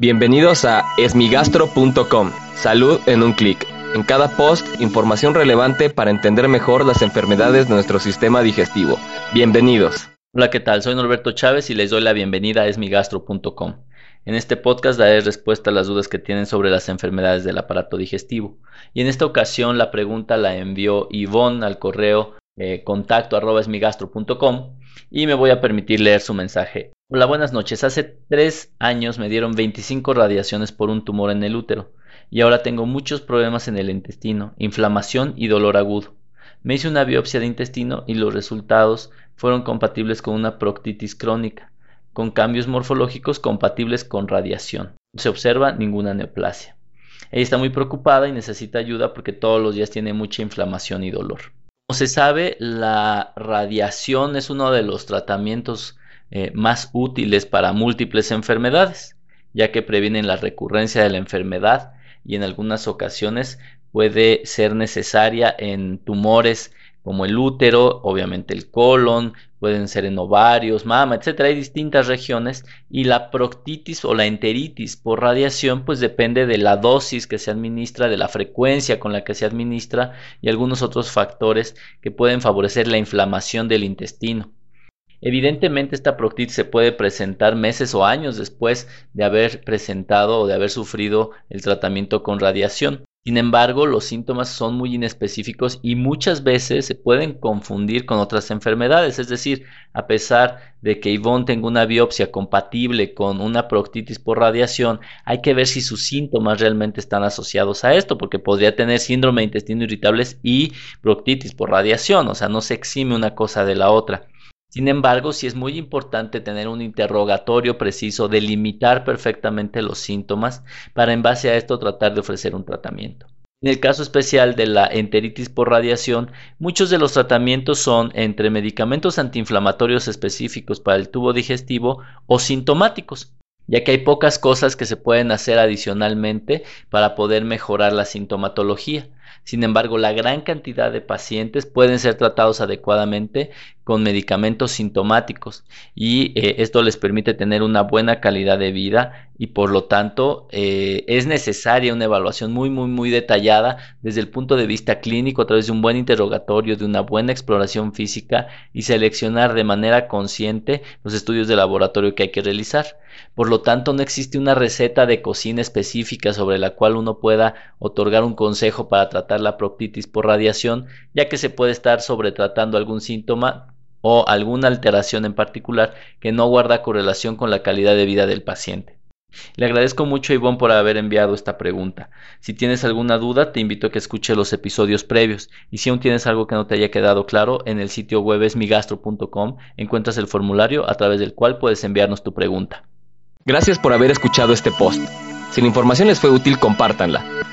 Bienvenidos a esmigastro.com. Salud en un clic. En cada post, información relevante para entender mejor las enfermedades de nuestro sistema digestivo. Bienvenidos. Hola, ¿qué tal? Soy Norberto Chávez y les doy la bienvenida a esmigastro.com. En este podcast daré respuesta a las dudas que tienen sobre las enfermedades del aparato digestivo. Y en esta ocasión la pregunta la envió Yvonne al correo eh, contacto arroba esmigastro.com y me voy a permitir leer su mensaje. Hola, buenas noches. Hace tres años me dieron 25 radiaciones por un tumor en el útero y ahora tengo muchos problemas en el intestino, inflamación y dolor agudo. Me hice una biopsia de intestino y los resultados fueron compatibles con una proctitis crónica, con cambios morfológicos compatibles con radiación. No se observa ninguna neoplasia. Ella está muy preocupada y necesita ayuda porque todos los días tiene mucha inflamación y dolor. Como se sabe, la radiación es uno de los tratamientos eh, más útiles para múltiples enfermedades, ya que previenen la recurrencia de la enfermedad y en algunas ocasiones puede ser necesaria en tumores como el útero, obviamente el colon, pueden ser en ovarios, mama, etcétera. Hay distintas regiones y la proctitis o la enteritis por radiación pues depende de la dosis que se administra, de la frecuencia con la que se administra y algunos otros factores que pueden favorecer la inflamación del intestino. Evidentemente esta proctitis se puede presentar meses o años después de haber presentado o de haber sufrido el tratamiento con radiación. Sin embargo, los síntomas son muy inespecíficos y muchas veces se pueden confundir con otras enfermedades. Es decir, a pesar de que Yvonne tenga una biopsia compatible con una proctitis por radiación, hay que ver si sus síntomas realmente están asociados a esto, porque podría tener síndrome de intestino irritable y proctitis por radiación, o sea, no se exime una cosa de la otra. Sin embargo, sí es muy importante tener un interrogatorio preciso, delimitar perfectamente los síntomas para en base a esto tratar de ofrecer un tratamiento. En el caso especial de la enteritis por radiación, muchos de los tratamientos son entre medicamentos antiinflamatorios específicos para el tubo digestivo o sintomáticos, ya que hay pocas cosas que se pueden hacer adicionalmente para poder mejorar la sintomatología. Sin embargo, la gran cantidad de pacientes pueden ser tratados adecuadamente con medicamentos sintomáticos y eh, esto les permite tener una buena calidad de vida y por lo tanto eh, es necesaria una evaluación muy muy muy detallada desde el punto de vista clínico a través de un buen interrogatorio, de una buena exploración física y seleccionar de manera consciente los estudios de laboratorio que hay que realizar. Por lo tanto, no existe una receta de cocina específica sobre la cual uno pueda otorgar un consejo para tratar la proctitis por radiación, ya que se puede estar sobretratando algún síntoma o alguna alteración en particular que no guarda correlación con la calidad de vida del paciente. Le agradezco mucho a Ivonne por haber enviado esta pregunta. Si tienes alguna duda, te invito a que escuche los episodios previos. Y si aún tienes algo que no te haya quedado claro, en el sitio web esmigastro.com encuentras el formulario a través del cual puedes enviarnos tu pregunta. Gracias por haber escuchado este post. Si la información les fue útil, compártanla.